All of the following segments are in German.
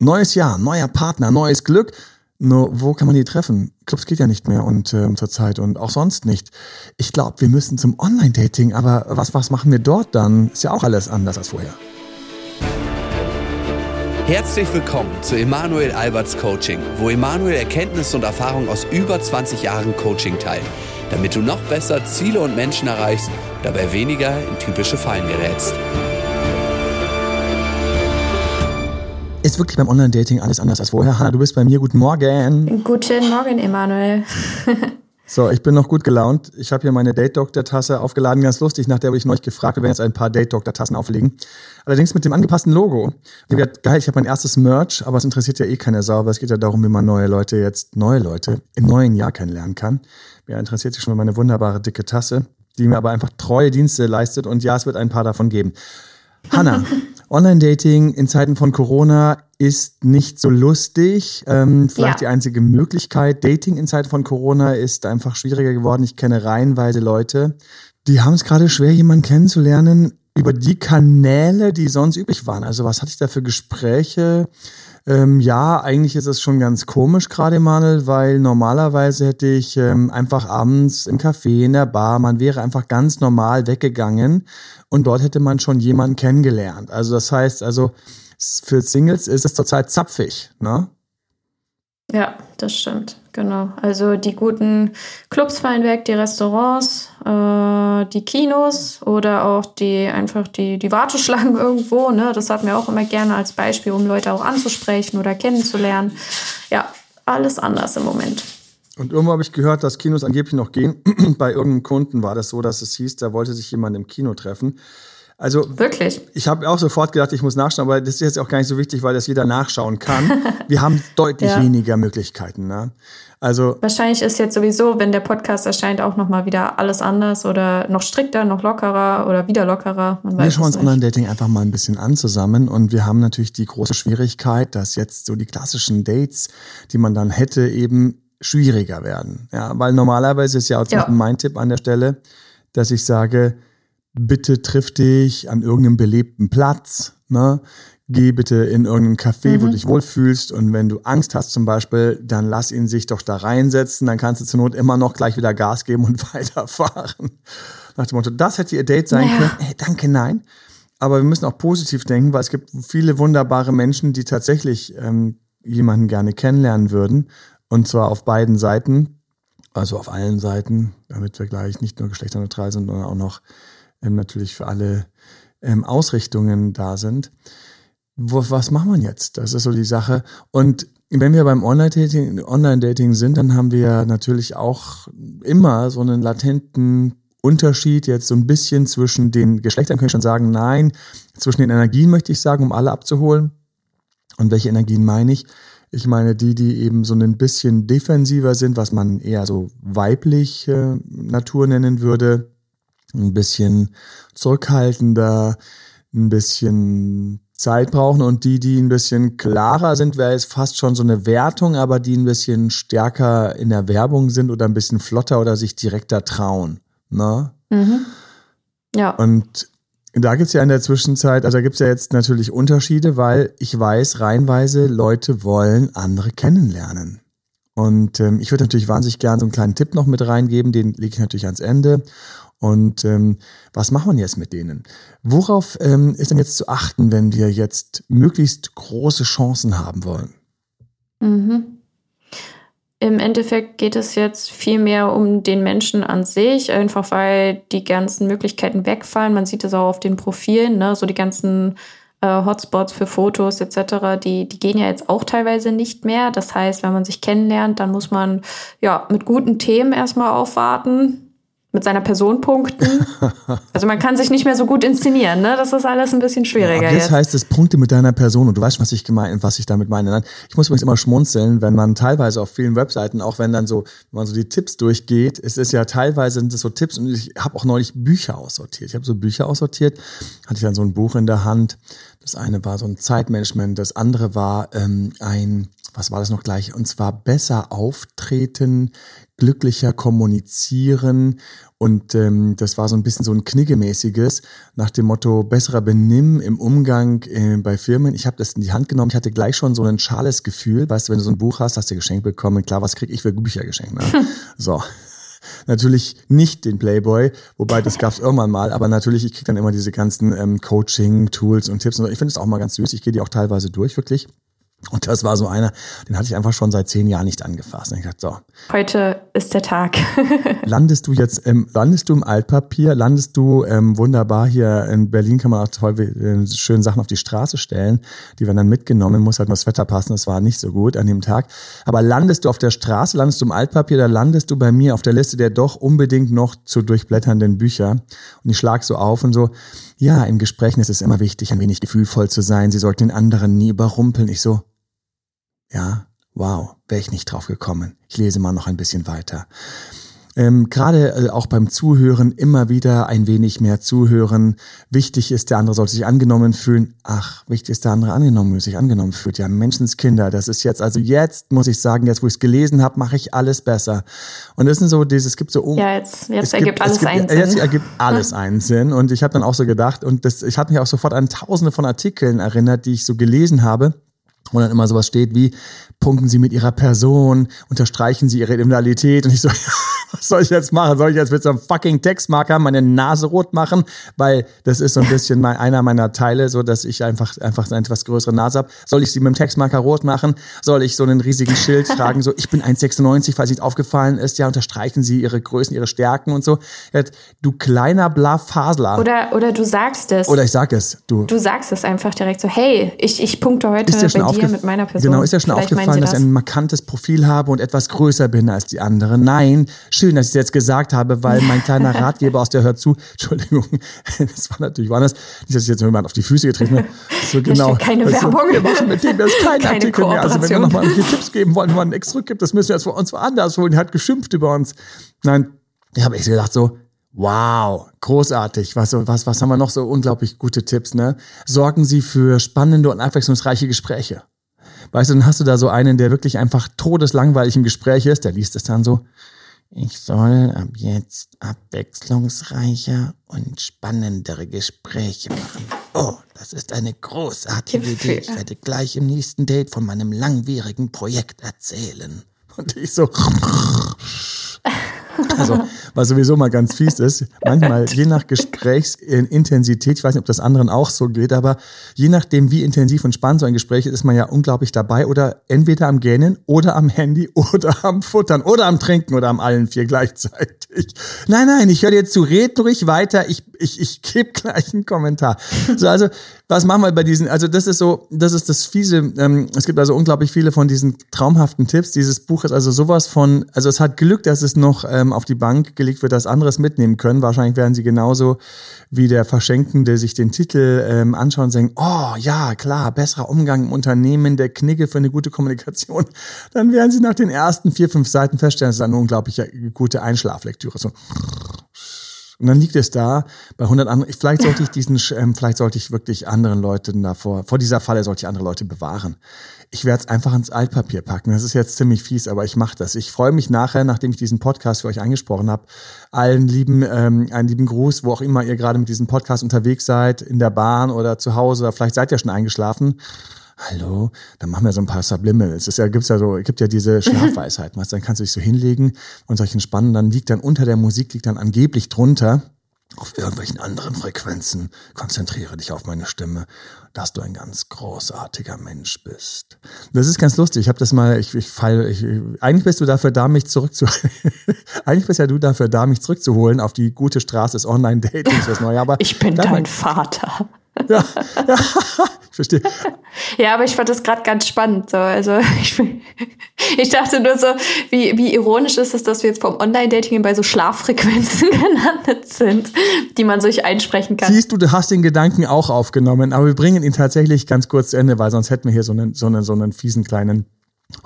Neues Jahr, neuer Partner, neues Glück. Nur wo kann man die treffen? Clubs geht ja nicht mehr und ähm, zurzeit und auch sonst nicht. Ich glaube, wir müssen zum Online-Dating, aber was, was machen wir dort dann? Ist ja auch alles anders als vorher. Herzlich willkommen zu Emanuel Alberts Coaching, wo Emanuel Erkenntnisse und Erfahrung aus über 20 Jahren Coaching teilt, damit du noch besser Ziele und Menschen erreichst, dabei weniger in typische Fallen gerätst. Ist wirklich beim Online-Dating alles anders als vorher? Hanna, du bist bei mir. Guten Morgen. Guten Morgen, Emanuel. so, ich bin noch gut gelaunt. Ich habe hier meine Date-Doktor-Tasse aufgeladen. Ganz lustig. Nach der wurde ich neulich gefragt, wir werden jetzt ein paar Date-Doktor-Tassen auflegen. Allerdings mit dem angepassten Logo. Ich gedacht, geil, ich habe mein erstes Merch, aber es interessiert ja eh keine Sau, weil es geht ja darum, wie man neue Leute jetzt, neue Leute im neuen Jahr kennenlernen kann. Mir interessiert sich schon meine wunderbare dicke Tasse, die mir aber einfach treue Dienste leistet. Und ja, es wird ein paar davon geben. Hanna, Online-Dating in Zeiten von Corona ist nicht so lustig. Ähm, vielleicht ja. die einzige Möglichkeit. Dating in Zeiten von Corona ist einfach schwieriger geworden. Ich kenne reihenweise Leute, die haben es gerade schwer, jemanden kennenzulernen über die Kanäle, die sonst üblich waren. Also was hatte ich da für Gespräche? Ähm, ja, eigentlich ist es schon ganz komisch gerade, Manuel, weil normalerweise hätte ich ähm, einfach abends im Café, in der Bar, man wäre einfach ganz normal weggegangen und dort hätte man schon jemanden kennengelernt. Also das heißt, also für Singles ist es zurzeit zapfig, ne? Ja, das stimmt, genau. Also die guten Clubs fallen weg, die Restaurants, äh, die Kinos oder auch die einfach die, die Warteschlangen irgendwo. Ne? Das hat mir auch immer gerne als Beispiel, um Leute auch anzusprechen oder kennenzulernen. Ja, alles anders im Moment. Und irgendwo habe ich gehört, dass Kinos angeblich noch gehen. Bei irgendeinem Kunden war das so, dass es hieß, da wollte sich jemand im Kino treffen. Also wirklich. Ich habe auch sofort gedacht, ich muss nachschauen, aber das ist jetzt auch gar nicht so wichtig, weil das jeder nachschauen kann. Wir haben deutlich ja. weniger Möglichkeiten. Ne? Also wahrscheinlich ist jetzt sowieso, wenn der Podcast erscheint, auch noch mal wieder alles anders oder noch strikter, noch lockerer oder wieder lockerer. wir schauen uns Online-Dating einfach mal ein bisschen an zusammen und wir haben natürlich die große Schwierigkeit, dass jetzt so die klassischen Dates, die man dann hätte, eben schwieriger werden. Ja, weil normalerweise ist ja auch ja. mein Tipp an der Stelle, dass ich sage, bitte triff dich an irgendeinem belebten Platz, ne? Geh bitte in irgendein Café, mhm. wo du dich wohlfühlst. Und wenn du Angst hast zum Beispiel, dann lass ihn sich doch da reinsetzen. Dann kannst du zur Not immer noch gleich wieder Gas geben und weiterfahren. Nach dem Motto, das hätte ihr Date sein ja. können. Hey, danke, nein. Aber wir müssen auch positiv denken, weil es gibt viele wunderbare Menschen, die tatsächlich ähm, jemanden gerne kennenlernen würden. Und zwar auf beiden Seiten, also auf allen Seiten, damit wir gleich nicht nur geschlechterneutral sind, sondern auch noch ähm, natürlich für alle ähm, Ausrichtungen da sind. Wo, was macht man jetzt? Das ist so die Sache. Und wenn wir beim Online-Dating Online sind, dann haben wir natürlich auch immer so einen latenten Unterschied jetzt so ein bisschen zwischen den Geschlechtern, könnte ich schon sagen, nein, zwischen den Energien möchte ich sagen, um alle abzuholen. Und welche Energien meine ich? Ich meine die, die eben so ein bisschen defensiver sind, was man eher so weibliche Natur nennen würde ein bisschen zurückhaltender, ein bisschen Zeit brauchen und die, die ein bisschen klarer sind, wäre es fast schon so eine Wertung, aber die ein bisschen stärker in der Werbung sind oder ein bisschen flotter oder sich direkter trauen. Ne? Mhm. Ja. Und da gibt's ja in der Zwischenzeit, also da gibt's ja jetzt natürlich Unterschiede, weil ich weiß, reinweise Leute wollen andere kennenlernen. Und ähm, ich würde natürlich wahnsinnig gerne so einen kleinen Tipp noch mit reingeben, den lege ich natürlich ans Ende. Und ähm, was machen wir jetzt mit denen? Worauf ähm, ist denn jetzt zu achten, wenn wir jetzt möglichst große Chancen haben wollen? Mhm. Im Endeffekt geht es jetzt viel mehr um den Menschen an sich, einfach weil die ganzen Möglichkeiten wegfallen. Man sieht es auch auf den Profilen, ne? so die ganzen äh, Hotspots für Fotos etc., die, die gehen ja jetzt auch teilweise nicht mehr. Das heißt, wenn man sich kennenlernt, dann muss man ja mit guten Themen erstmal aufwarten mit seiner Person punkten. Also man kann sich nicht mehr so gut inszenieren, ne? Das ist alles ein bisschen schwieriger. Ja, jetzt, jetzt heißt es Punkte mit deiner Person und du weißt, was ich gemeint, was ich damit meine. Ich muss übrigens immer schmunzeln, wenn man teilweise auf vielen Webseiten, auch wenn dann so, wenn man so die Tipps durchgeht, es ist ja teilweise sind es so Tipps und ich habe auch neulich Bücher aussortiert. Ich habe so Bücher aussortiert, hatte ich dann so ein Buch in der Hand. Das eine war so ein Zeitmanagement, das andere war ähm, ein was war das noch gleich? Und zwar besser auftreten, glücklicher kommunizieren. Und ähm, das war so ein bisschen so ein Kniggemäßiges nach dem Motto besserer Benimm im Umgang äh, bei Firmen. Ich habe das in die Hand genommen. Ich hatte gleich schon so ein schales Gefühl. Weißt du, wenn du so ein Buch hast, hast du geschenkt bekommen. Klar, was krieg ich für Bücher geschenkt? Ne? so. Natürlich nicht den Playboy, wobei das gab es irgendwann mal, aber natürlich, ich krieg dann immer diese ganzen ähm, Coaching-Tools und Tipps. Und ich finde es auch mal ganz süß. Ich gehe die auch teilweise durch, wirklich. Und das war so einer, den hatte ich einfach schon seit zehn Jahren nicht angefasst. Und ich dachte, so. Heute ist der Tag. landest du jetzt, ähm, landest du im Altpapier, landest du ähm, wunderbar hier in Berlin kann man auch toll äh, schöne Sachen auf die Straße stellen. Die werden dann mitgenommen, muss halt nur das Wetter passen, das war nicht so gut an dem Tag. Aber landest du auf der Straße, landest du im Altpapier, da landest du bei mir auf der Liste der doch unbedingt noch zu durchblätternden Bücher. Und ich schlag so auf und so, ja, in Gesprächen ist es immer wichtig, ein wenig gefühlvoll zu sein. Sie sollten den anderen nie überrumpeln. Ich so, ja, wow, wäre ich nicht drauf gekommen. Ich lese mal noch ein bisschen weiter. Ähm, Gerade äh, auch beim Zuhören immer wieder ein wenig mehr zuhören. Wichtig ist, der andere sollte sich angenommen fühlen. Ach, wichtig ist, der andere angenommen, sich angenommen fühlt. Ja, Menschenskinder, das ist jetzt, also jetzt muss ich sagen, jetzt wo ich es gelesen habe, mache ich alles besser. Und das sind so dieses, es gibt so... Ja, jetzt, jetzt ergibt gibt, alles gibt, einen Sinn. Jetzt ergibt alles einen Sinn. Und ich habe dann auch so gedacht, und das, ich hatte mich auch sofort an tausende von Artikeln erinnert, die ich so gelesen habe wo dann immer sowas steht wie, punkten Sie mit Ihrer Person, unterstreichen Sie Ihre Individualität. Und ich so, was soll ich jetzt machen? Soll ich jetzt mit so einem fucking Textmarker meine Nase rot machen? Weil das ist so ein bisschen mein, einer meiner Teile, so dass ich einfach, einfach eine etwas größere Nase habe. Soll ich sie mit dem Textmarker rot machen? Soll ich so einen riesigen Schild tragen, so, ich bin 1,96, falls nicht aufgefallen ist, ja, unterstreichen Sie Ihre Größen, Ihre Stärken und so. Du kleiner Blafasler. Oder, oder du sagst es. Oder ich sag es. Du, du sagst es einfach direkt so, hey, ich, ich punkte heute bei dir mit meiner Person. Genau, ist ja schon Vielleicht aufgefallen, dass ich ein markantes Profil habe und etwas größer bin als die anderen. Nein, schön, dass ich es jetzt gesagt habe, weil mein kleiner Ratgeber aus der Hört zu, Entschuldigung, das war natürlich woanders, nicht, dass ich jetzt jemand auf die Füße getreten habe. So genau. Keine weißt Werbung. wir machen mit dem jetzt keinen keine Artikel mehr. Also wenn wir nochmal Tipps geben wollen, wenn man nichts zurückgibt, das müssen wir jetzt von uns woanders holen. Die hat geschimpft über uns. Nein, ich habe echt gedacht so, Wow, großartig. Was, was, was haben wir noch so unglaublich gute Tipps, ne? Sorgen Sie für spannende und abwechslungsreiche Gespräche. Weißt du, dann hast du da so einen, der wirklich einfach todeslangweilig im Gespräch ist, der liest es dann so. Ich soll ab jetzt abwechslungsreicher und spannendere Gespräche machen. Oh, das ist eine großartige Idee. Ich werde gleich im nächsten Date von meinem langwierigen Projekt erzählen. Und ich so. Also, was sowieso mal ganz fies ist, manchmal je nach Gesprächsintensität, ich weiß nicht, ob das anderen auch so geht, aber je nachdem, wie intensiv und spannend so ein Gespräch ist, ist man ja unglaublich dabei oder entweder am Gähnen oder am Handy oder am Futtern oder am Trinken oder am allen vier gleichzeitig. Nein, nein, ich höre dir zu, red ruhig weiter, ich, ich, ich gebe gleich einen Kommentar. So, also, was machen wir bei diesen, also das ist so, das ist das fiese, ähm, es gibt also unglaublich viele von diesen traumhaften Tipps. Dieses Buch ist also sowas von, also es hat Glück, dass es noch ähm, auf die Bank gelegt wird, dass anderes mitnehmen können. Wahrscheinlich werden sie genauso wie der Verschenkende sich den Titel ähm, anschauen und sagen, oh ja, klar, besserer Umgang im Unternehmen, der Knigge für eine gute Kommunikation. Dann werden sie nach den ersten vier, fünf Seiten feststellen, es ist eine unglaublich gute Einschlaflektüre. So. Und dann liegt es da bei 100 anderen. Vielleicht sollte ich diesen, ähm, vielleicht sollte ich wirklich anderen Leuten davor, vor dieser Falle sollte ich andere Leute bewahren. Ich werde es einfach ins Altpapier packen. Das ist jetzt ziemlich fies, aber ich mache das. Ich freue mich nachher, nachdem ich diesen Podcast für euch angesprochen habe, allen lieben, ähm, einen lieben Gruß, wo auch immer ihr gerade mit diesem Podcast unterwegs seid, in der Bahn oder zu Hause, oder vielleicht seid ihr schon eingeschlafen hallo, dann machen wir so ein paar Subliminals. Es ja, gibt's ja so, gibt ja diese Schlafweisheiten, was dann kannst du dich so hinlegen und solchen Spannen, dann liegt dann unter der Musik, liegt dann angeblich drunter, auf irgendwelchen anderen Frequenzen, konzentriere dich auf meine Stimme, dass du ein ganz großartiger Mensch bist. Das ist ganz lustig. Ich habe das mal, ich, ich fall, ich, eigentlich bist du dafür da, mich zurückzu, eigentlich bist ja du dafür da, mich zurückzuholen auf die gute Straße des Online-Datings, das neue. Aber ich bin dein Vater. Ja, ja, ich verstehe. Ja, aber ich fand das gerade ganz spannend. So. Also ich, ich dachte nur so, wie, wie ironisch ist es, dass wir jetzt vom Online-Dating bei so Schlaffrequenzen gelandet sind, die man sich einsprechen kann. Siehst du, du hast den Gedanken auch aufgenommen, aber wir bringen ihn tatsächlich ganz kurz zu Ende, weil sonst hätten wir hier so einen, so einen, so einen fiesen kleinen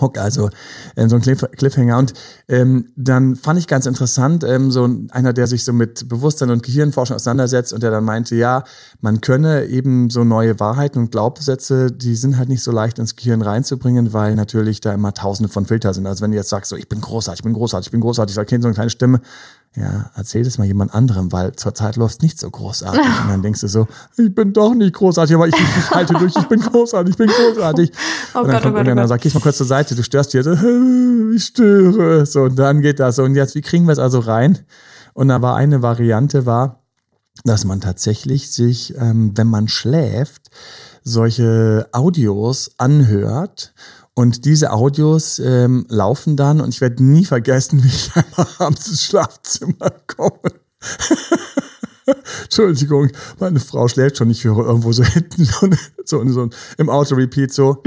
Hook, also äh, so ein Cliff Cliffhanger. Und ähm, dann fand ich ganz interessant, ähm, so einer, der sich so mit Bewusstsein und Gehirnforschung auseinandersetzt und der dann meinte, ja, man könne eben so neue Wahrheiten und Glaubenssätze, die sind halt nicht so leicht ins Gehirn reinzubringen, weil natürlich da immer tausende von Filter sind. Also wenn du jetzt sagst, so ich bin großartig, ich bin großartig, ich bin großartig, da kennt so eine kleine Stimme, ja, erzähl das mal jemand anderem, weil zurzeit läuft es nicht so großartig. Und dann denkst du so, ich bin doch nicht großartig, aber ich, ich, ich halte durch, ich bin großartig, ich bin großartig. Oh und dann Gott, kommt oh Gott, dann oh sagt, geh mal kurz zur Seite, du störst hier, so, ich störe. So, und dann geht das so. Und jetzt, wie kriegen wir es also rein? Und da war eine Variante, war, dass man tatsächlich sich, ähm, wenn man schläft, solche Audios anhört und diese Audios ähm, laufen dann und ich werde nie vergessen, wie ich einmal abends ins Schlafzimmer komme. Entschuldigung, meine Frau schläft schon. Ich höre irgendwo so hinten so, so, so im Auto-Repeat so.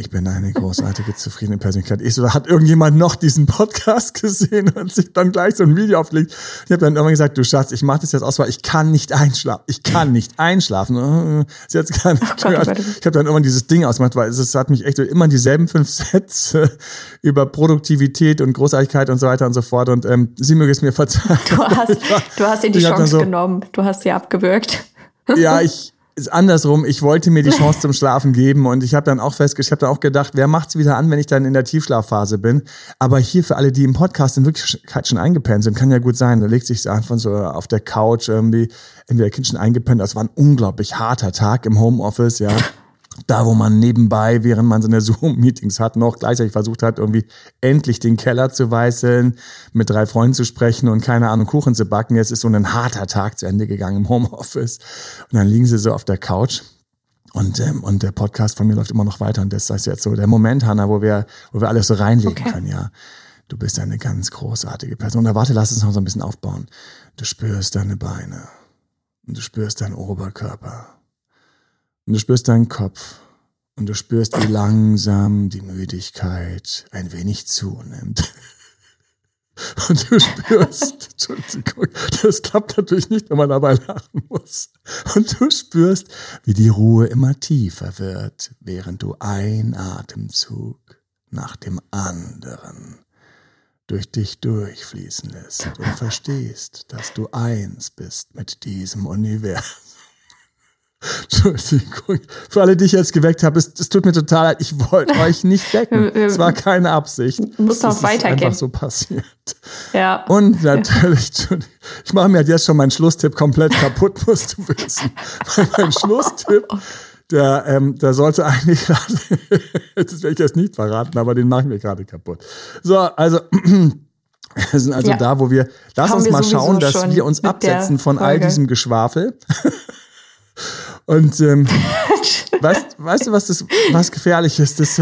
Ich bin eine großartige, zufriedene Persönlichkeit. Ich so, hat irgendjemand noch diesen Podcast gesehen und sich dann gleich so ein Video aufgelegt. Ich habe dann irgendwann gesagt, du Schatz, ich mache das jetzt aus, weil ich kann nicht einschlafen. Ich kann nicht einschlafen. Sie hat gar nicht gehört. Ich habe dann irgendwann dieses Ding ausgemacht, weil es, es hat mich echt so immer dieselben fünf Sätze über Produktivität und Großartigkeit und so weiter und so fort. Und ähm, sie möge es mir verzeihen. Du hast, du hast ihr die Chance so, genommen. Du hast sie abgewürgt. Ja, ich, andersrum, ich wollte mir die Chance zum Schlafen geben und ich habe dann auch festgestellt, ich habe dann auch gedacht, wer macht's wieder an, wenn ich dann in der Tiefschlafphase bin? Aber hier für alle, die im Podcast in Wirklichkeit schon eingepennt sind, kann ja gut sein. Da legt sich einfach so auf der Couch irgendwie, entweder Kind schon eingepennt, das war ein unglaublich harter Tag im Homeoffice, ja da, wo man nebenbei, während man so eine Zoom-Meetings hat, noch gleichzeitig versucht hat, irgendwie endlich den Keller zu weißeln, mit drei Freunden zu sprechen und keine Ahnung, Kuchen zu backen. Jetzt ist so ein harter Tag zu Ende gegangen im Homeoffice. Und dann liegen sie so auf der Couch. Und, ähm, und der Podcast von mir läuft immer noch weiter. Und das ist jetzt so der Moment, Hanna, wo wir, wo wir alles so reinlegen okay. können, ja. Du bist eine ganz großartige Person. Da warte, lass uns noch so ein bisschen aufbauen. Du spürst deine Beine. Und du spürst deinen Oberkörper. Und du spürst deinen Kopf und du spürst, wie langsam die Müdigkeit ein wenig zunimmt. Und du spürst, Entschuldigung, das klappt natürlich nicht, wenn man dabei lachen muss. Und du spürst, wie die Ruhe immer tiefer wird, während du ein Atemzug nach dem anderen durch dich durchfließen lässt und verstehst, dass du eins bist mit diesem Universum. Entschuldigung. Für alle, die ich jetzt geweckt habe, es, es tut mir total leid. Ich wollte euch nicht wecken. Es war keine Absicht. Muss noch weitergehen. Ist einfach so passiert. Ja. Und natürlich, ich mache mir jetzt schon meinen Schlusstipp komplett kaputt, musst du wissen. Weil mein Schlusstipp, der, ähm, der sollte eigentlich gerade, das werde ich jetzt nicht verraten, aber den machen wir gerade kaputt. So, also, wir sind also ja. da, wo wir, lass Haben uns mal schauen, dass wir uns absetzen von all diesem Geschwafel. Und ähm, weißt, weißt du, was das was gefährlich ist? Das,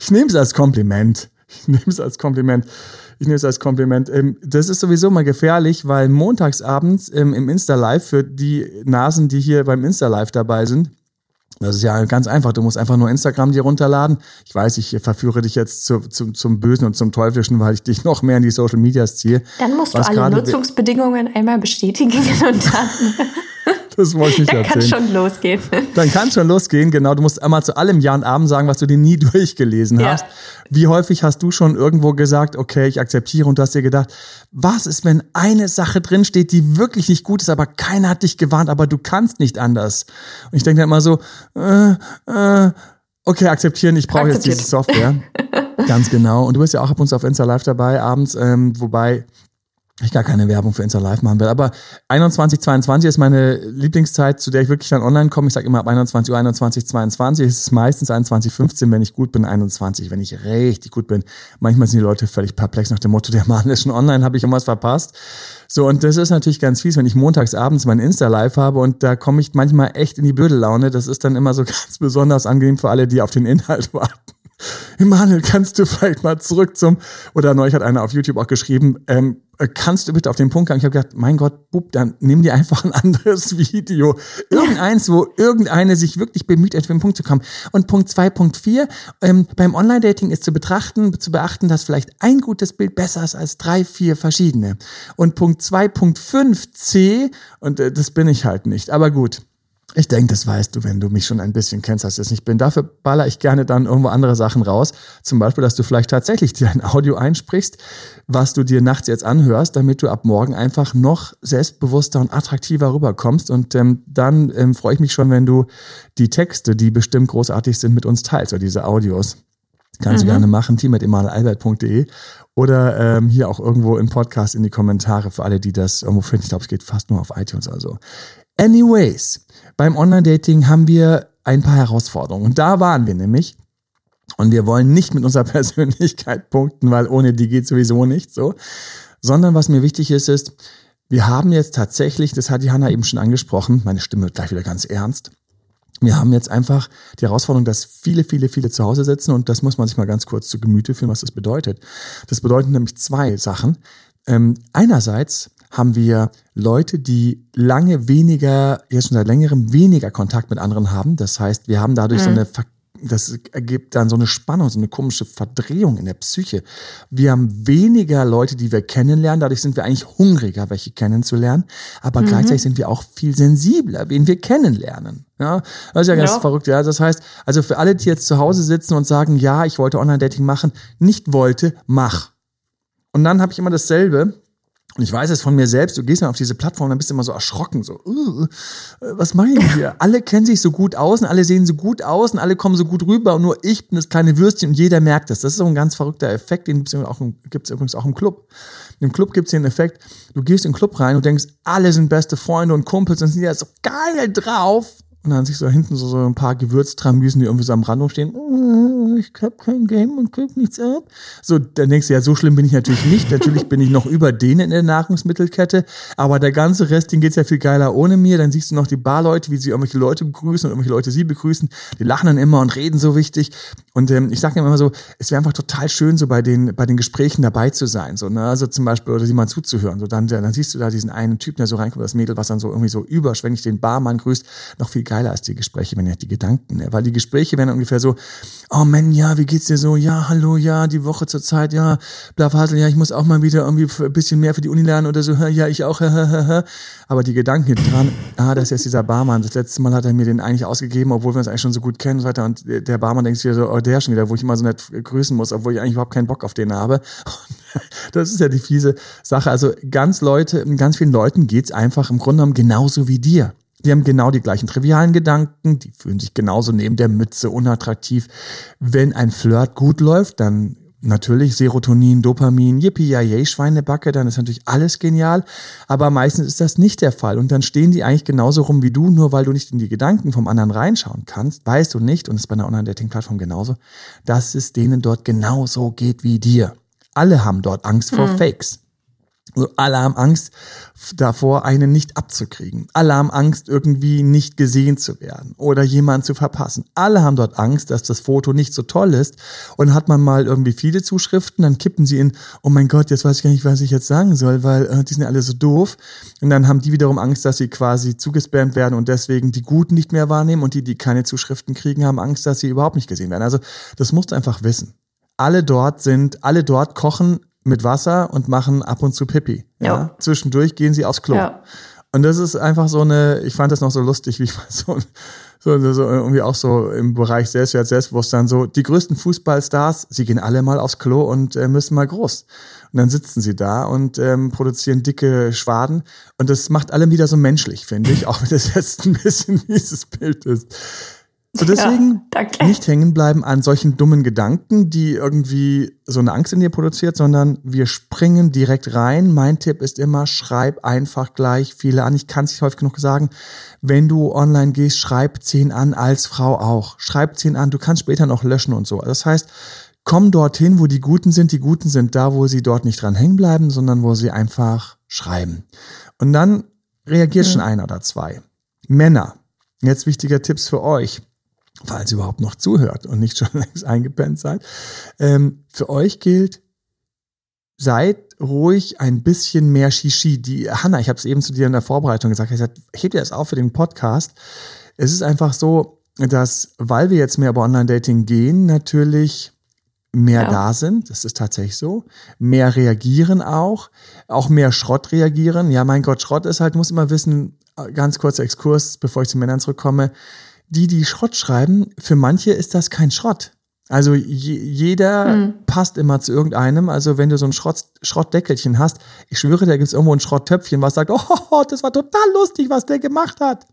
ich nehme es als Kompliment. Ich nehme es als Kompliment. Ich nehme es als Kompliment. Ähm, das ist sowieso mal gefährlich, weil montagsabends ähm, im Insta-Live für die Nasen, die hier beim Insta-Live dabei sind, das ist ja ganz einfach. Du musst einfach nur Instagram dir runterladen. Ich weiß, ich verführe dich jetzt zu, zu, zum Bösen und zum Teuflischen, weil ich dich noch mehr in die Social Medias ziehe. Dann musst du alle Nutzungsbedingungen einmal bestätigen und dann. Das wollte ich nicht Dann erzählen. Dann kann schon losgehen. Dann kann schon losgehen, genau. Du musst einmal zu allem Ja und Abend sagen, was du dir nie durchgelesen ja. hast. Wie häufig hast du schon irgendwo gesagt, okay, ich akzeptiere und du hast dir gedacht, was ist, wenn eine Sache drinsteht, die wirklich nicht gut ist, aber keiner hat dich gewarnt, aber du kannst nicht anders. Und ich denke dann immer so, äh, äh, okay, akzeptieren, ich brauche jetzt diese Software. Ganz genau. Und du bist ja auch ab und zu auf Insta Live dabei abends, ähm, wobei ich gar keine Werbung für Insta Live machen will. Aber 21, 22 ist meine Lieblingszeit, zu der ich wirklich dann online komme. Ich sage immer ab 21 Uhr, 21, 22. Es ist meistens 21, 15, wenn ich gut bin, 21, wenn ich richtig gut bin. Manchmal sind die Leute völlig perplex nach dem Motto, der Mann ist schon online, habe ich irgendwas verpasst. So, und das ist natürlich ganz fies, wenn ich montags abends mein Insta Live habe und da komme ich manchmal echt in die Bödellaune. Das ist dann immer so ganz besonders angenehm für alle, die auf den Inhalt warten. Emanuel, kannst du vielleicht mal zurück zum, oder neulich hat einer auf YouTube auch geschrieben, ähm, äh, kannst du bitte auf den Punkt gehen? Ich habe gedacht, mein Gott, Bub, dann nimm dir einfach ein anderes Video. Irgendeins, wo irgendeine sich wirklich bemüht, auf den Punkt zu kommen. Und Punkt zwei, Punkt vier, ähm, beim Online-Dating ist zu betrachten, zu beachten, dass vielleicht ein gutes Bild besser ist als drei, vier verschiedene. Und Punkt zwei, Punkt fünf, C, und äh, das bin ich halt nicht. Aber gut. Ich denke, das weißt du, wenn du mich schon ein bisschen kennst, als ich es nicht bin. Dafür baller ich gerne dann irgendwo andere Sachen raus. Zum Beispiel, dass du vielleicht tatsächlich dir ein Audio einsprichst, was du dir nachts jetzt anhörst, damit du ab morgen einfach noch selbstbewusster und attraktiver rüberkommst. Und ähm, dann ähm, freue ich mich schon, wenn du die Texte, die bestimmt großartig sind, mit uns teilst, oder diese Audios. Kannst mhm. du gerne machen, team.emanuelalbert.de oder ähm, hier auch irgendwo im Podcast in die Kommentare für alle, die das irgendwo finden. Ich glaube, es geht fast nur auf iTunes also. Anyways, beim Online-Dating haben wir ein paar Herausforderungen. Und da waren wir nämlich. Und wir wollen nicht mit unserer Persönlichkeit punkten, weil ohne die geht sowieso nicht so. Sondern was mir wichtig ist, ist, wir haben jetzt tatsächlich, das hat die Hanna eben schon angesprochen, meine Stimme wird gleich wieder ganz ernst. Wir haben jetzt einfach die Herausforderung, dass viele, viele, viele zu Hause sitzen und das muss man sich mal ganz kurz zu Gemüte führen, was das bedeutet. Das bedeutet nämlich zwei Sachen. Ähm, einerseits haben wir Leute, die lange weniger, jetzt schon seit längerem weniger Kontakt mit anderen haben. Das heißt, wir haben dadurch mhm. so eine das ergibt dann so eine Spannung, so eine komische Verdrehung in der Psyche. Wir haben weniger Leute, die wir kennenlernen, dadurch sind wir eigentlich hungriger, welche kennenzulernen, aber mhm. gleichzeitig sind wir auch viel sensibler, wen wir kennenlernen. Ja, das ist ja ganz ja. verrückt. Ja, das heißt, also für alle, die jetzt zu Hause sitzen und sagen, ja, ich wollte Online-Dating machen, nicht wollte, mach. Und dann habe ich immer dasselbe. Und ich weiß es von mir selbst, du gehst dann auf diese Plattform, dann bist du immer so erschrocken, so, uh, was ich hier? alle kennen sich so gut aus und alle sehen so gut aus und alle kommen so gut rüber und nur ich bin das kleine Würstchen und jeder merkt das. Das ist so ein ganz verrückter Effekt, den gibt es übrigens auch im Club. Im Club gibt es den Effekt, du gehst in den Club rein und denkst, alle sind beste Freunde und Kumpels und sind ja so geil drauf und dann sich so hinten so, so ein paar Gewürztramüsen, die irgendwie so am Rand stehen. Oh, ich hab kein Game und krieg nichts ab. So, dann denkst du, ja, so schlimm bin ich natürlich nicht. natürlich bin ich noch über denen in der Nahrungsmittelkette. Aber der ganze Rest, den geht's ja viel geiler ohne mir. Dann siehst du noch die Barleute, wie sie irgendwelche Leute begrüßen und irgendwelche Leute sie begrüßen. Die lachen dann immer und reden so wichtig. Und ähm, ich sage immer so, es wäre einfach total schön, so bei den, bei den Gesprächen dabei zu sein. So, ne? Also zum Beispiel, oder sie mal zuzuhören. So, dann, dann siehst du da diesen einen Typen, der so reinkommt, das Mädel, was dann so irgendwie so überschwänglich den Barmann grüßt, noch viel geiler als die Gespräche, wenn ja die Gedanken, ne? weil die Gespräche werden ungefähr so, oh Mann, ja, wie geht's dir so? Ja, hallo, ja, die Woche zur Zeit, ja, Blafasel, ja, ich muss auch mal wieder irgendwie ein bisschen mehr für die Uni lernen oder so, ja, ich auch, aber die Gedanken dran, ah, das ist jetzt dieser Barmann, das letzte Mal hat er mir den eigentlich ausgegeben, obwohl wir uns eigentlich schon so gut kennen und so weiter und der Barmann denkt sich so, oh, der schon wieder, wo ich immer so nett grüßen muss, obwohl ich eigentlich überhaupt keinen Bock auf den habe. Das ist ja die fiese Sache. Also ganz Leute, ganz vielen Leuten geht's einfach im Grunde genommen genauso wie dir. Die haben genau die gleichen trivialen Gedanken, die fühlen sich genauso neben der Mütze unattraktiv. Wenn ein Flirt gut läuft, dann natürlich Serotonin, Dopamin, yippie yay Schweinebacke, dann ist natürlich alles genial, aber meistens ist das nicht der Fall und dann stehen die eigentlich genauso rum wie du, nur weil du nicht in die Gedanken vom anderen reinschauen kannst, weißt du nicht, und es ist bei einer Online-Dating-Plattform genauso, dass es denen dort genauso geht wie dir. Alle haben dort Angst vor hm. Fakes. Also alle haben Angst davor, einen nicht abzukriegen. Alle haben Angst, irgendwie nicht gesehen zu werden oder jemanden zu verpassen. Alle haben dort Angst, dass das Foto nicht so toll ist. Und hat man mal irgendwie viele Zuschriften, dann kippen sie in, oh mein Gott, jetzt weiß ich gar nicht, was ich jetzt sagen soll, weil äh, die sind ja alle so doof. Und dann haben die wiederum Angst, dass sie quasi zugespammt werden und deswegen die Guten nicht mehr wahrnehmen und die, die keine Zuschriften kriegen, haben Angst, dass sie überhaupt nicht gesehen werden. Also das musst du einfach wissen alle dort sind, alle dort kochen mit Wasser und machen ab und zu Pipi. Ja. ja. Zwischendurch gehen sie aufs Klo. Ja. Und das ist einfach so eine, ich fand das noch so lustig, wie so, so, so irgendwie auch so im Bereich Selbstwert, Selbstbewusstsein, so die größten Fußballstars, sie gehen alle mal aufs Klo und äh, müssen mal groß. Und dann sitzen sie da und ähm, produzieren dicke Schwaden. Und das macht alle wieder so menschlich, finde ich, auch wenn das jetzt ein bisschen dieses Bild ist. So deswegen ja, nicht hängen bleiben an solchen dummen Gedanken, die irgendwie so eine Angst in dir produziert, sondern wir springen direkt rein. Mein Tipp ist immer, schreib einfach gleich viele an. Ich kann es nicht häufig genug sagen. Wenn du online gehst, schreib zehn an, als Frau auch. Schreib zehn an. Du kannst später noch löschen und so. Das heißt, komm dorthin, wo die Guten sind. Die Guten sind da, wo sie dort nicht dran hängen bleiben, sondern wo sie einfach schreiben. Und dann reagiert mhm. schon einer oder zwei. Männer. Jetzt wichtiger Tipps für euch falls ihr überhaupt noch zuhört und nicht schon längst eingepennt seid. Ähm, für euch gilt, seid ruhig ein bisschen mehr Shishi. Die Hanna, ich habe es eben zu dir in der Vorbereitung gesagt, ich gesagt, heb dir das auf für den Podcast. Es ist einfach so, dass, weil wir jetzt mehr über Online-Dating gehen, natürlich mehr ja. da sind. Das ist tatsächlich so. Mehr reagieren auch. Auch mehr Schrott reagieren. Ja, mein Gott, Schrott ist halt, muss immer wissen, ganz kurzer Exkurs, bevor ich zu Männern zurückkomme. Die, die Schrott schreiben, für manche ist das kein Schrott. Also je, jeder mhm. passt immer zu irgendeinem. Also wenn du so ein Schrott, Schrottdeckelchen hast, ich schwöre, da gibt es irgendwo ein Schrotttöpfchen, was sagt, oh, das war total lustig, was der gemacht hat.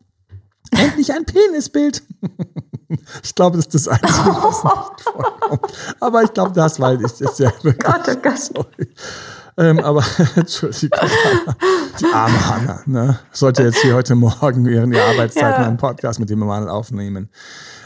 Endlich ein Penisbild. ich glaube, das ist das Einzige, was nicht vorkommt. Aber ich glaube, das, weil ich das ja wirklich. Gott, oh Gott. Sorry. Ähm, aber Entschuldigung, die arme Hanna, ne? Sollte jetzt hier heute Morgen während ihrer Arbeitszeit ja. einen Podcast mit dem Mann aufnehmen.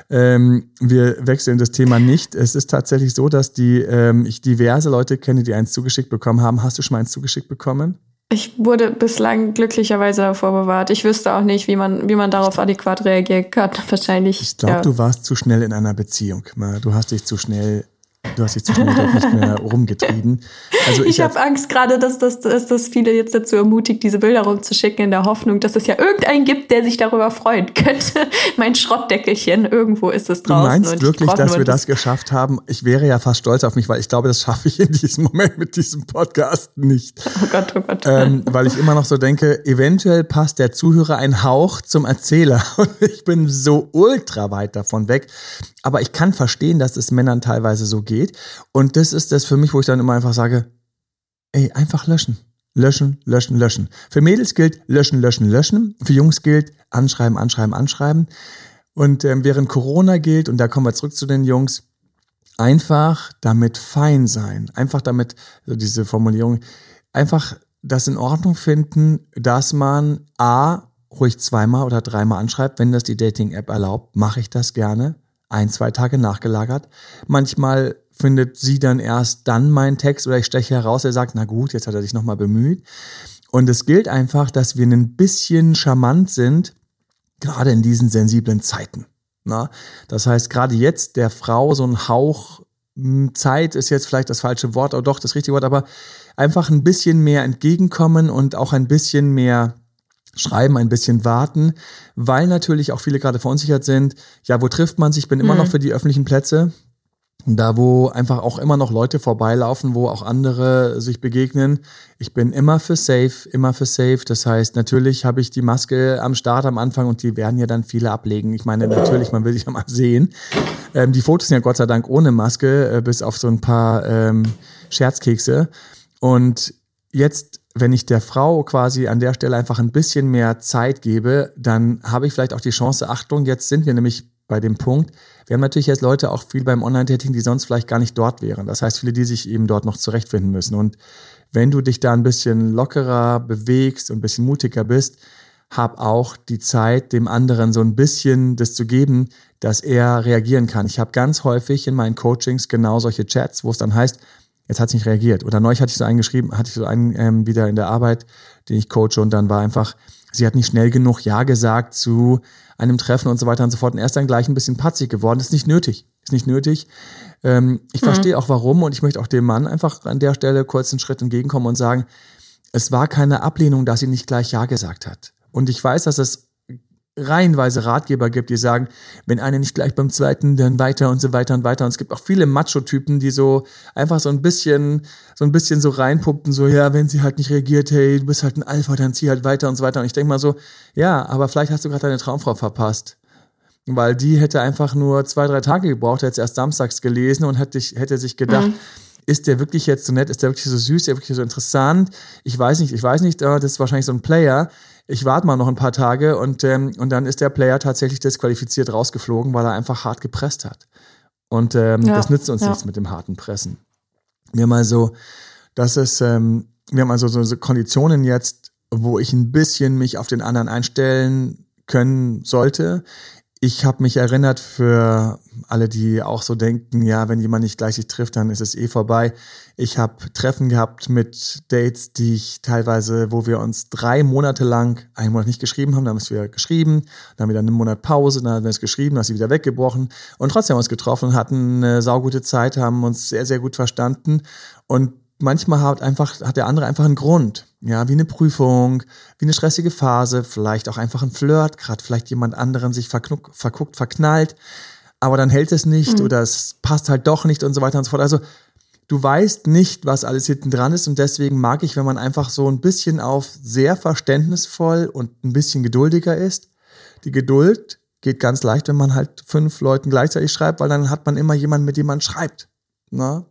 Ähm, wir wechseln das Thema nicht. Es ist tatsächlich so, dass die, ähm, ich diverse Leute kenne, die eins zugeschickt bekommen haben. Hast du schon mal eins zugeschickt bekommen? Ich wurde bislang glücklicherweise davor bewahrt. Ich wüsste auch nicht, wie man, wie man darauf adäquat reagieren kann. Wahrscheinlich. Ich glaube, ja. du warst zu schnell in einer Beziehung. Du hast dich zu schnell Du hast dich zwischendurch nicht mehr rumgetrieben. Also ich, ich habe Angst gerade, dass das, dass das viele jetzt dazu ermutigt, diese Bilder rumzuschicken, in der Hoffnung, dass es ja irgendeinen gibt, der sich darüber freuen könnte. mein Schrottdeckelchen, irgendwo ist es draußen. Du meinst wirklich, dass wir das geschafft haben? Ich wäre ja fast stolz auf mich, weil ich glaube, das schaffe ich in diesem Moment mit diesem Podcast nicht. Oh Gott, oh Gott. Ähm, weil ich immer noch so denke, eventuell passt der Zuhörer ein Hauch zum Erzähler. Und ich bin so ultra weit davon weg. Aber ich kann verstehen, dass es Männern teilweise so geht. Und das ist das für mich, wo ich dann immer einfach sage, ey, einfach löschen. Löschen, löschen, löschen. Für Mädels gilt löschen, löschen, löschen. Für Jungs gilt anschreiben, anschreiben, anschreiben. Und ähm, während Corona gilt, und da kommen wir zurück zu den Jungs, einfach damit fein sein. Einfach damit, also diese Formulierung, einfach das in Ordnung finden, dass man A, ruhig zweimal oder dreimal anschreibt, wenn das die Dating-App erlaubt, mache ich das gerne ein, zwei Tage nachgelagert. Manchmal findet sie dann erst dann meinen Text oder ich steche heraus, er sagt, na gut, jetzt hat er sich nochmal bemüht. Und es gilt einfach, dass wir ein bisschen charmant sind, gerade in diesen sensiblen Zeiten. Na? Das heißt, gerade jetzt der Frau so ein Hauch hm, Zeit ist jetzt vielleicht das falsche Wort, oder doch das richtige Wort, aber einfach ein bisschen mehr entgegenkommen und auch ein bisschen mehr schreiben, ein bisschen warten, weil natürlich auch viele gerade verunsichert sind. Ja, wo trifft man sich? Ich bin immer mhm. noch für die öffentlichen Plätze. Da, wo einfach auch immer noch Leute vorbeilaufen, wo auch andere sich begegnen. Ich bin immer für safe, immer für safe. Das heißt, natürlich habe ich die Maske am Start am Anfang und die werden ja dann viele ablegen. Ich meine, natürlich, man will sich ja mal sehen. Ähm, die Fotos sind ja Gott sei Dank ohne Maske, äh, bis auf so ein paar ähm, Scherzkekse. Und jetzt wenn ich der Frau quasi an der Stelle einfach ein bisschen mehr Zeit gebe, dann habe ich vielleicht auch die Chance, Achtung, jetzt sind wir nämlich bei dem Punkt, wir haben natürlich jetzt Leute auch viel beim Online-Dating, die sonst vielleicht gar nicht dort wären. Das heißt, viele, die sich eben dort noch zurechtfinden müssen. Und wenn du dich da ein bisschen lockerer bewegst und ein bisschen mutiger bist, hab auch die Zeit, dem anderen so ein bisschen das zu geben, dass er reagieren kann. Ich habe ganz häufig in meinen Coachings genau solche Chats, wo es dann heißt, jetzt hat sie nicht reagiert. Oder neulich hatte ich so einen geschrieben, hatte ich so einen ähm, wieder in der Arbeit, den ich coache und dann war einfach, sie hat nicht schnell genug Ja gesagt zu einem Treffen und so weiter und so fort. Und er ist dann gleich ein bisschen patzig geworden. Das ist nicht nötig. Ist nicht nötig. Ähm, ich mhm. verstehe auch warum und ich möchte auch dem Mann einfach an der Stelle kurz einen Schritt entgegenkommen und sagen, es war keine Ablehnung, dass sie nicht gleich Ja gesagt hat. Und ich weiß, dass es reihenweise Ratgeber gibt, die sagen, wenn einer nicht gleich beim zweiten, dann weiter und so weiter und weiter. Und es gibt auch viele Macho-Typen, die so einfach so ein bisschen, so ein bisschen so reinpuppen, so, ja, wenn sie halt nicht reagiert, hey, du bist halt ein Alpha, dann zieh halt weiter und so weiter. Und ich denke mal so, ja, aber vielleicht hast du gerade deine Traumfrau verpasst. Weil die hätte einfach nur zwei, drei Tage gebraucht, hätte erst samstags gelesen und hätte, hätte sich gedacht, mhm. Ist der wirklich jetzt so nett, ist der wirklich so süß, ist der wirklich so interessant? Ich weiß nicht, ich weiß nicht, das ist wahrscheinlich so ein Player ich warte mal noch ein paar Tage und, ähm, und dann ist der Player tatsächlich disqualifiziert rausgeflogen, weil er einfach hart gepresst hat. Und ähm, ja, das nützt uns ja. nichts mit dem harten Pressen. Wir haben also, das ist, ähm, wir haben also so, so Konditionen jetzt, wo ich ein bisschen mich auf den anderen einstellen können sollte ich habe mich erinnert für alle, die auch so denken, ja, wenn jemand nicht gleich sich trifft, dann ist es eh vorbei. Ich habe Treffen gehabt mit Dates, die ich teilweise, wo wir uns drei Monate lang, einen Monat nicht geschrieben haben, dann haben wir es geschrieben, dann haben wir dann einen Monat Pause, dann haben wir es geschrieben, dann ist sie wieder weggebrochen und trotzdem haben wir uns getroffen hatten eine saugute Zeit, haben uns sehr, sehr gut verstanden und manchmal hat einfach, hat der andere einfach einen Grund. Ja, wie eine Prüfung, wie eine stressige Phase, vielleicht auch einfach ein Flirt, gerade vielleicht jemand anderen sich verknuck, verguckt, verknallt, aber dann hält es nicht mhm. oder es passt halt doch nicht und so weiter und so fort. Also du weißt nicht, was alles hinten dran ist und deswegen mag ich, wenn man einfach so ein bisschen auf sehr verständnisvoll und ein bisschen geduldiger ist. Die Geduld geht ganz leicht, wenn man halt fünf Leuten gleichzeitig schreibt, weil dann hat man immer jemanden, mit dem man schreibt. Na?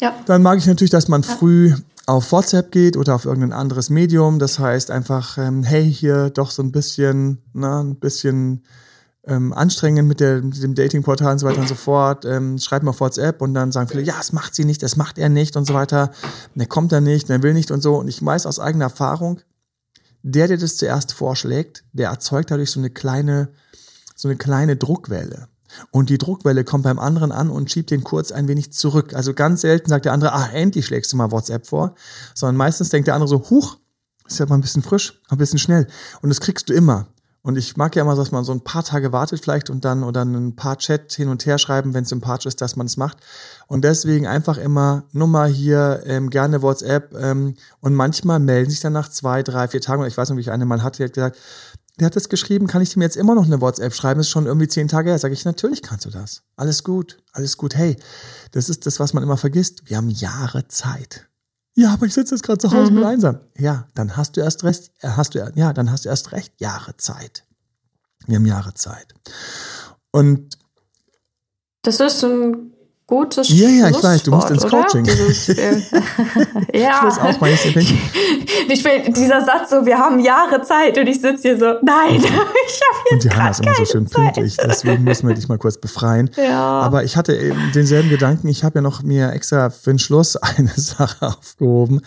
Ja. Dann mag ich natürlich, dass man ja. früh auf WhatsApp geht oder auf irgendein anderes Medium. Das heißt einfach, ähm, hey, hier doch so ein bisschen, na, ne, ein bisschen ähm, anstrengend mit, der, mit dem Datingportal und so weiter und so fort. Ähm, schreibt mal auf WhatsApp und dann sagen viele, ja, das macht sie nicht, das macht er nicht und so weiter. Der kommt da nicht, der will nicht und so. Und ich weiß aus eigener Erfahrung, der, der das zuerst vorschlägt, der erzeugt dadurch so eine kleine, so eine kleine Druckwelle. Und die Druckwelle kommt beim anderen an und schiebt den kurz ein wenig zurück. Also ganz selten sagt der andere, ah, endlich schlägst du mal WhatsApp vor. Sondern meistens denkt der andere so, huch, ist ja mal ein bisschen frisch, ein bisschen schnell. Und das kriegst du immer. Und ich mag ja immer, dass man so ein paar Tage wartet vielleicht und dann oder ein paar Chat hin und her schreiben, wenn es sympathisch ist, dass man es macht. Und deswegen einfach immer Nummer hier, ähm, gerne WhatsApp. Ähm, und manchmal melden sich dann nach zwei, drei, vier Tagen. Und ich weiß noch, wie ich eine mal hatte, die hat gesagt, der hat das geschrieben, kann ich ihm jetzt immer noch eine WhatsApp schreiben? Ist schon irgendwie zehn Tage her. Sag ich, natürlich kannst du das. Alles gut, alles gut. Hey, das ist das, was man immer vergisst. Wir haben Jahre Zeit. Ja, aber ich sitze jetzt gerade zu Hause mhm. bin einsam. Ja, dann hast du erst recht, äh, hast du, ja, dann hast du erst recht Jahre Zeit. Wir haben Jahre Zeit. Und das ist ein gutes Ja, ja, ich weiß, du musst ins Coaching. ja. Ich weiß auch, weil ich, ich will, dieser Satz so, wir haben Jahre Zeit und ich sitze hier so, nein, ich habe jetzt Und Johanna ist immer so schön Zeit. pünktlich, deswegen müssen wir dich mal kurz befreien. Ja. Aber ich hatte eben denselben Gedanken, ich habe ja noch mir extra für den Schluss eine Sache aufgehoben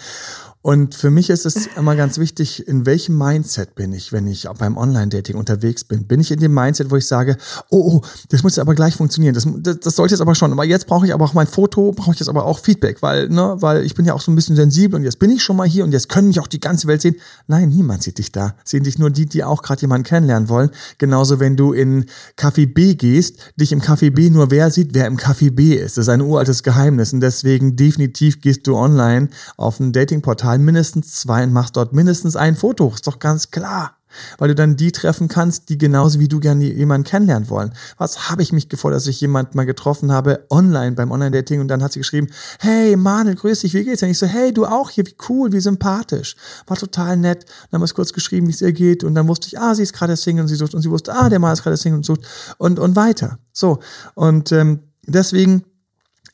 und für mich ist es immer ganz wichtig, in welchem Mindset bin ich, wenn ich beim Online-Dating unterwegs bin. Bin ich in dem Mindset, wo ich sage, oh, oh, das muss jetzt aber gleich funktionieren. Das, das, das sollte jetzt aber schon. Aber jetzt brauche ich aber auch mein Foto, brauche ich jetzt aber auch Feedback, weil, ne, weil ich bin ja auch so ein bisschen sensibel und jetzt bin ich schon mal hier und jetzt können mich auch die ganze Welt sehen. Nein, niemand sieht dich da. Sehen dich nur die, die auch gerade jemanden kennenlernen wollen. Genauso, wenn du in Café B gehst, dich im Café B nur wer sieht, wer im Café B ist. Das ist ein uraltes Geheimnis und deswegen definitiv gehst du online auf ein Datingportal Mal mindestens zwei und machst dort mindestens ein Foto. Ist doch ganz klar. Weil du dann die treffen kannst, die genauso wie du gerne jemanden kennenlernen wollen. Was habe ich mich gefreut, dass ich jemanden mal getroffen habe, online, beim Online-Dating, und dann hat sie geschrieben, hey Manuel, grüß dich, wie geht's? Und ich so, hey, du auch hier, wie cool, wie sympathisch. War total nett. Dann haben wir es kurz geschrieben, wie es ihr geht, und dann wusste ich, ah, sie ist gerade Single und sie sucht, und sie wusste, ah, der Mann ist gerade Single und sucht, und, und weiter. So. Und ähm, deswegen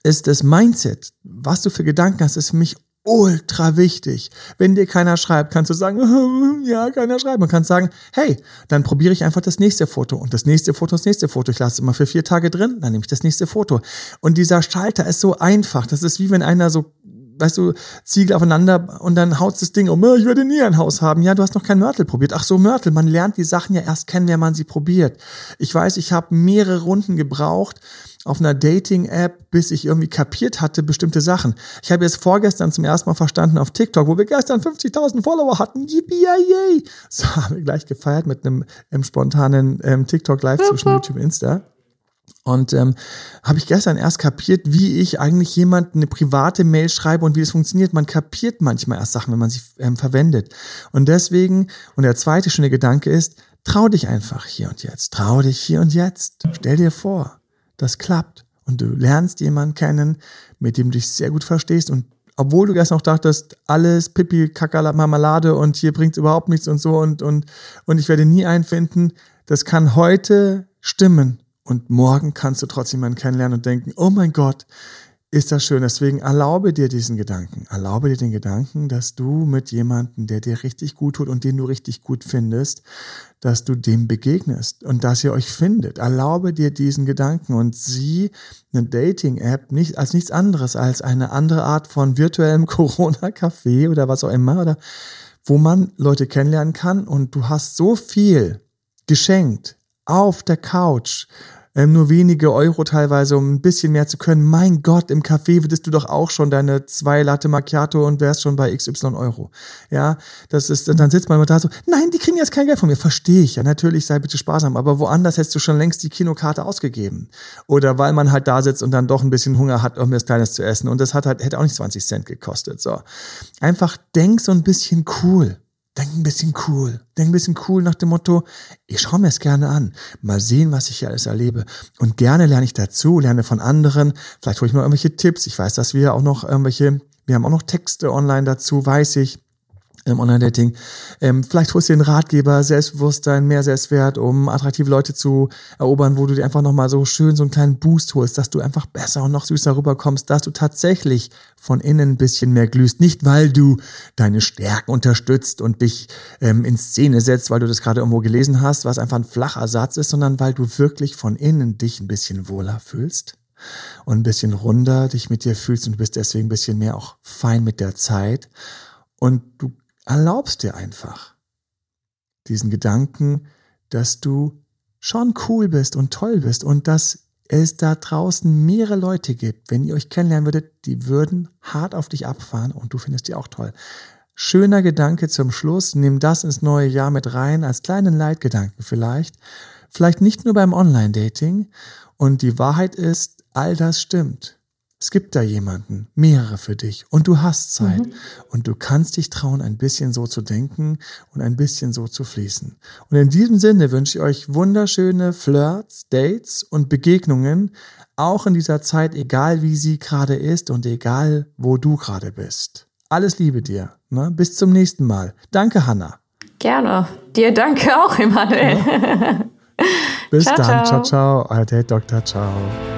ist das Mindset, was du für Gedanken hast, ist für mich ultra wichtig. Wenn dir keiner schreibt, kannst du sagen, ja, keiner schreibt. Man kann sagen, hey, dann probiere ich einfach das nächste Foto und das nächste Foto, das nächste Foto. Ich lasse es immer für vier Tage drin, dann nehme ich das nächste Foto. Und dieser Schalter ist so einfach. Das ist wie wenn einer so weißt du, Ziegel aufeinander und dann haut das Ding um, ich werde nie ein Haus haben. Ja, du hast noch kein Mörtel probiert. Ach so, Mörtel, man lernt die Sachen ja erst kennen, wenn man sie probiert. Ich weiß, ich habe mehrere Runden gebraucht, auf einer Dating-App, bis ich irgendwie kapiert hatte, bestimmte Sachen. Ich habe jetzt vorgestern zum ersten Mal verstanden auf TikTok, wo wir gestern 50.000 Follower hatten. Yippie, yay! So haben wir gleich gefeiert mit einem, einem spontanen ähm, TikTok-Live zwischen YouTube und Insta. Und ähm, habe ich gestern erst kapiert, wie ich eigentlich jemand eine private Mail schreibe und wie das funktioniert. Man kapiert manchmal erst Sachen, wenn man sie ähm, verwendet. Und deswegen, und der zweite schöne Gedanke ist, trau dich einfach hier und jetzt. Trau dich hier und jetzt. Stell dir vor, das klappt und du lernst jemanden kennen, mit dem du dich sehr gut verstehst und obwohl du erst noch dachtest, alles Pipi, Kakala, Marmelade und hier bringt überhaupt nichts und so und, und, und ich werde nie einen finden, das kann heute stimmen und morgen kannst du trotzdem jemanden kennenlernen und denken, oh mein Gott, ist das schön. Deswegen erlaube dir diesen Gedanken. Erlaube dir den Gedanken, dass du mit jemandem, der dir richtig gut tut und den du richtig gut findest, dass du dem begegnest und dass ihr euch findet. Erlaube dir diesen Gedanken und sieh eine Dating-App nicht als nichts anderes als eine andere Art von virtuellem Corona-Café oder was auch immer, oder wo man Leute kennenlernen kann und du hast so viel geschenkt auf der Couch ähm, nur wenige Euro teilweise, um ein bisschen mehr zu können. Mein Gott, im Café würdest du doch auch schon deine zwei Latte Macchiato und wärst schon bei XY Euro. Ja, das ist, dann sitzt man immer da so, nein, die kriegen jetzt kein Geld von mir. Verstehe ich. Ja, natürlich, sei bitte sparsam. Aber woanders hättest du schon längst die Kinokarte ausgegeben. Oder weil man halt da sitzt und dann doch ein bisschen Hunger hat, um das Kleines zu essen. Und das hat halt, hätte auch nicht 20 Cent gekostet. So. Einfach denk so ein bisschen cool. Denk ein bisschen cool. Denk ein bisschen cool nach dem Motto, ich schaue mir es gerne an. Mal sehen, was ich hier alles erlebe. Und gerne lerne ich dazu, lerne von anderen. Vielleicht hole ich mal irgendwelche Tipps. Ich weiß, dass wir auch noch irgendwelche, wir haben auch noch Texte online dazu, weiß ich im Online-Dating. Ähm, vielleicht holst du dir einen Ratgeber, Selbstbewusstsein, mehr Selbstwert, um attraktive Leute zu erobern, wo du dir einfach nochmal so schön so einen kleinen Boost holst, dass du einfach besser und noch süßer rüberkommst, dass du tatsächlich von innen ein bisschen mehr glühst. Nicht, weil du deine Stärken unterstützt und dich ähm, in Szene setzt, weil du das gerade irgendwo gelesen hast, was einfach ein flacher Satz ist, sondern weil du wirklich von innen dich ein bisschen wohler fühlst und ein bisschen runder dich mit dir fühlst und du bist deswegen ein bisschen mehr auch fein mit der Zeit und du erlaubst dir einfach diesen Gedanken, dass du schon cool bist und toll bist und dass es da draußen mehrere Leute gibt, wenn ihr euch kennenlernen würdet, die würden hart auf dich abfahren und du findest die auch toll. Schöner Gedanke zum Schluss, nimm das ins neue Jahr mit rein, als kleinen Leitgedanken vielleicht. Vielleicht nicht nur beim Online-Dating. Und die Wahrheit ist, all das stimmt. Es gibt da jemanden, mehrere für dich und du hast Zeit mhm. und du kannst dich trauen, ein bisschen so zu denken und ein bisschen so zu fließen. Und in diesem Sinne wünsche ich euch wunderschöne Flirts, Dates und Begegnungen, auch in dieser Zeit, egal wie sie gerade ist und egal wo du gerade bist. Alles Liebe dir. Ne? Bis zum nächsten Mal. Danke, Hanna. Gerne. Dir danke auch, Emanuel. Ja. Bis ciao, dann. Ciao, ciao. Euer Date Doktor. Ciao.